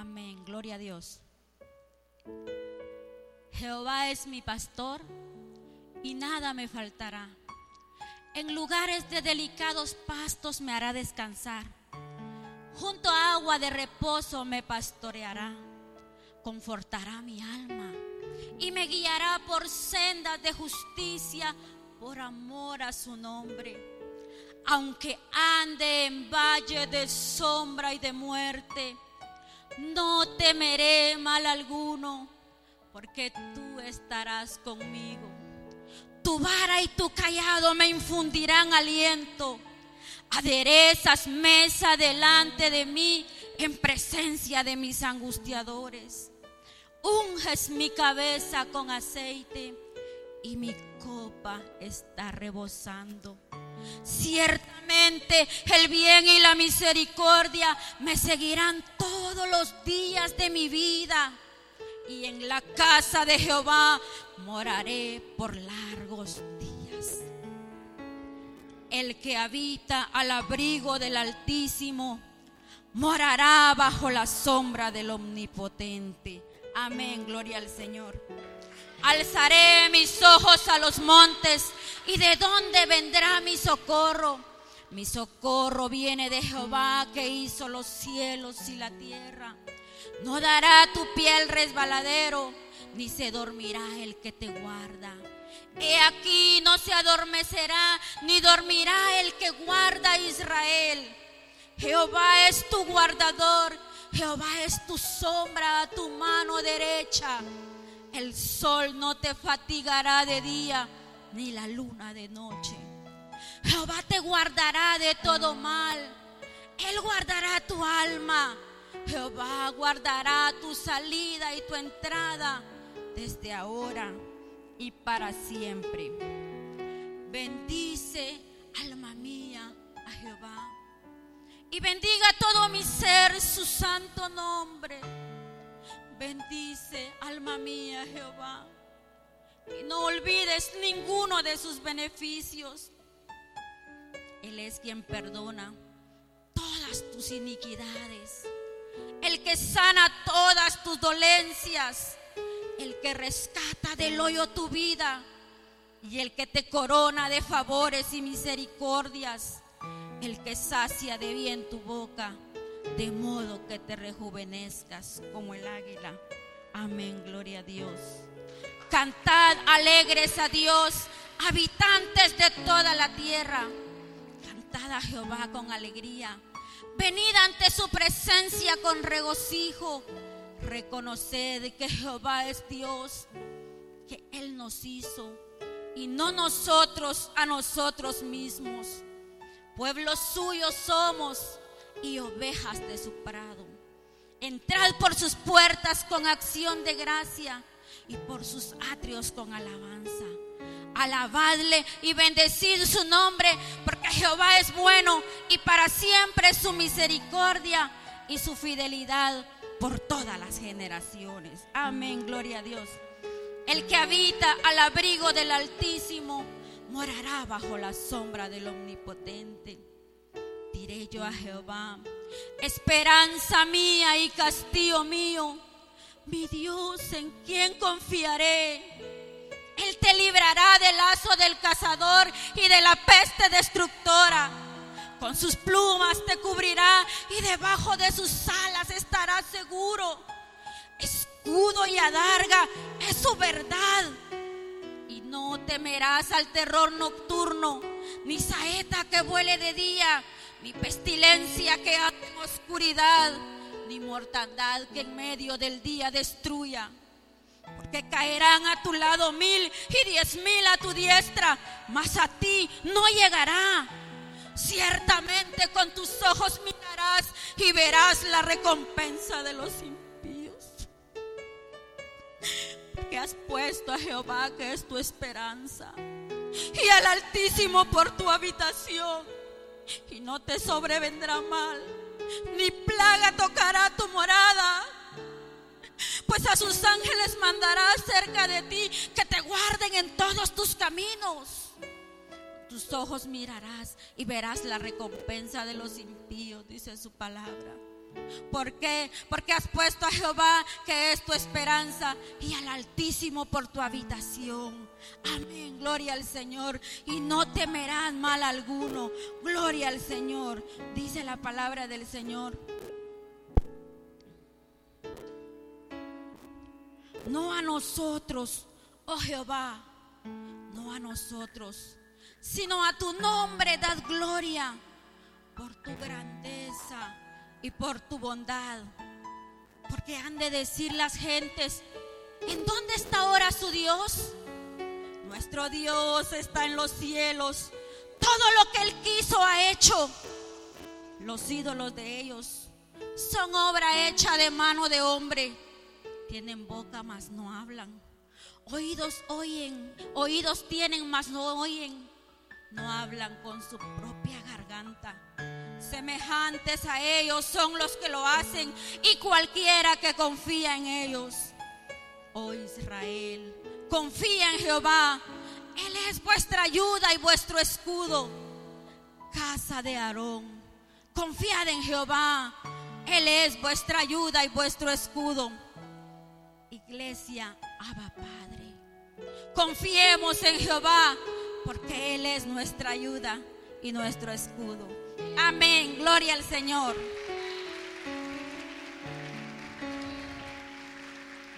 Amén, gloria a Dios. Jehová es mi pastor y nada me faltará. En lugares de delicados pastos me hará descansar. Junto a agua de reposo me pastoreará. Confortará mi alma y me guiará por sendas de justicia por amor a su nombre. Aunque ande en valle de sombra y de muerte, no temeré mal alguno, porque tú estarás conmigo. Tu vara y tu callado me infundirán aliento. Aderezas mesa delante de mí en presencia de mis angustiadores. Unges mi cabeza con aceite y mi copa está rebosando. Ciertamente el bien y la misericordia me seguirán todos los días de mi vida. Y en la casa de Jehová moraré por largos días. El que habita al abrigo del Altísimo morará bajo la sombra del Omnipotente. Amén, gloria al Señor. Alzaré mis ojos a los montes y de dónde vendrá mi socorro. Mi socorro viene de Jehová que hizo los cielos y la tierra. No dará tu piel resbaladero, ni se dormirá el que te guarda. He aquí no se adormecerá, ni dormirá el que guarda a Israel. Jehová es tu guardador, Jehová es tu sombra a tu mano derecha. El sol no te fatigará de día, ni la luna de noche. Jehová te guardará de todo mal. Él guardará tu alma. Jehová guardará tu salida y tu entrada desde ahora y para siempre. Bendice, alma mía, a Jehová. Y bendiga todo mi ser su santo nombre. Bendice, alma mía, Jehová. Y no olvides ninguno de sus beneficios. Él es quien perdona todas tus iniquidades. El que sana todas tus dolencias. El que rescata del hoyo tu vida. Y el que te corona de favores y misericordias. El que sacia de bien tu boca de modo que te rejuvenezcas como el águila. Amén, gloria a Dios. Cantad alegres a Dios, habitantes de toda la tierra. Cantad a Jehová con alegría. Venid ante su presencia con regocijo. Reconoced que Jehová es Dios, que Él nos hizo y no nosotros a nosotros mismos. Pueblos suyos somos y ovejas de su prado. Entrad por sus puertas con acción de gracia y por sus atrios con alabanza. Alabadle y bendecid su nombre, porque Jehová es bueno y para siempre su misericordia y su fidelidad por todas las generaciones. Amén, gloria a Dios. El que habita al abrigo del Altísimo morará bajo la sombra del Omnipotente diré yo a Jehová, esperanza mía y castillo mío, mi Dios en quien confiaré. Te librará del lazo del cazador y de la peste destructora. Con sus plumas te cubrirá y debajo de sus alas estarás seguro. Escudo y adarga es su verdad. Y no temerás al terror nocturno, ni saeta que vuele de día ni pestilencia que haga en oscuridad, ni mortandad que en medio del día destruya. Porque caerán a tu lado mil y diez mil a tu diestra, mas a ti no llegará. Ciertamente con tus ojos mirarás y verás la recompensa de los impíos. Porque has puesto a Jehová que es tu esperanza y al Altísimo por tu habitación y no te sobrevendrá mal, ni plaga tocará tu morada. Pues a sus ángeles mandará cerca de ti que te guarden en todos tus caminos. Tus ojos mirarás y verás la recompensa de los impíos, dice su palabra. ¿Por qué? Porque has puesto a Jehová, que es tu esperanza, y al Altísimo por tu habitación. Amén, gloria al Señor. Y no temerás mal alguno. Gloria al Señor. Dice la palabra del Señor. No a nosotros, oh Jehová, no a nosotros, sino a tu nombre das gloria por tu grandeza y por tu bondad. Porque han de decir las gentes, ¿en dónde está ahora su Dios? Nuestro Dios está en los cielos. Todo lo que Él quiso ha hecho. Los ídolos de ellos son obra hecha de mano de hombre. Tienen boca, mas no hablan. Oídos oyen, oídos tienen, mas no oyen. No hablan con su propia garganta semejantes a ellos son los que lo hacen y cualquiera que confía en ellos. Oh Israel, confía en Jehová. Él es vuestra ayuda y vuestro escudo. Casa de Aarón, confiad en Jehová. Él es vuestra ayuda y vuestro escudo. Iglesia, Abba Padre. Confiemos en Jehová porque Él es nuestra ayuda y nuestro escudo. Amén. Gloria al Señor.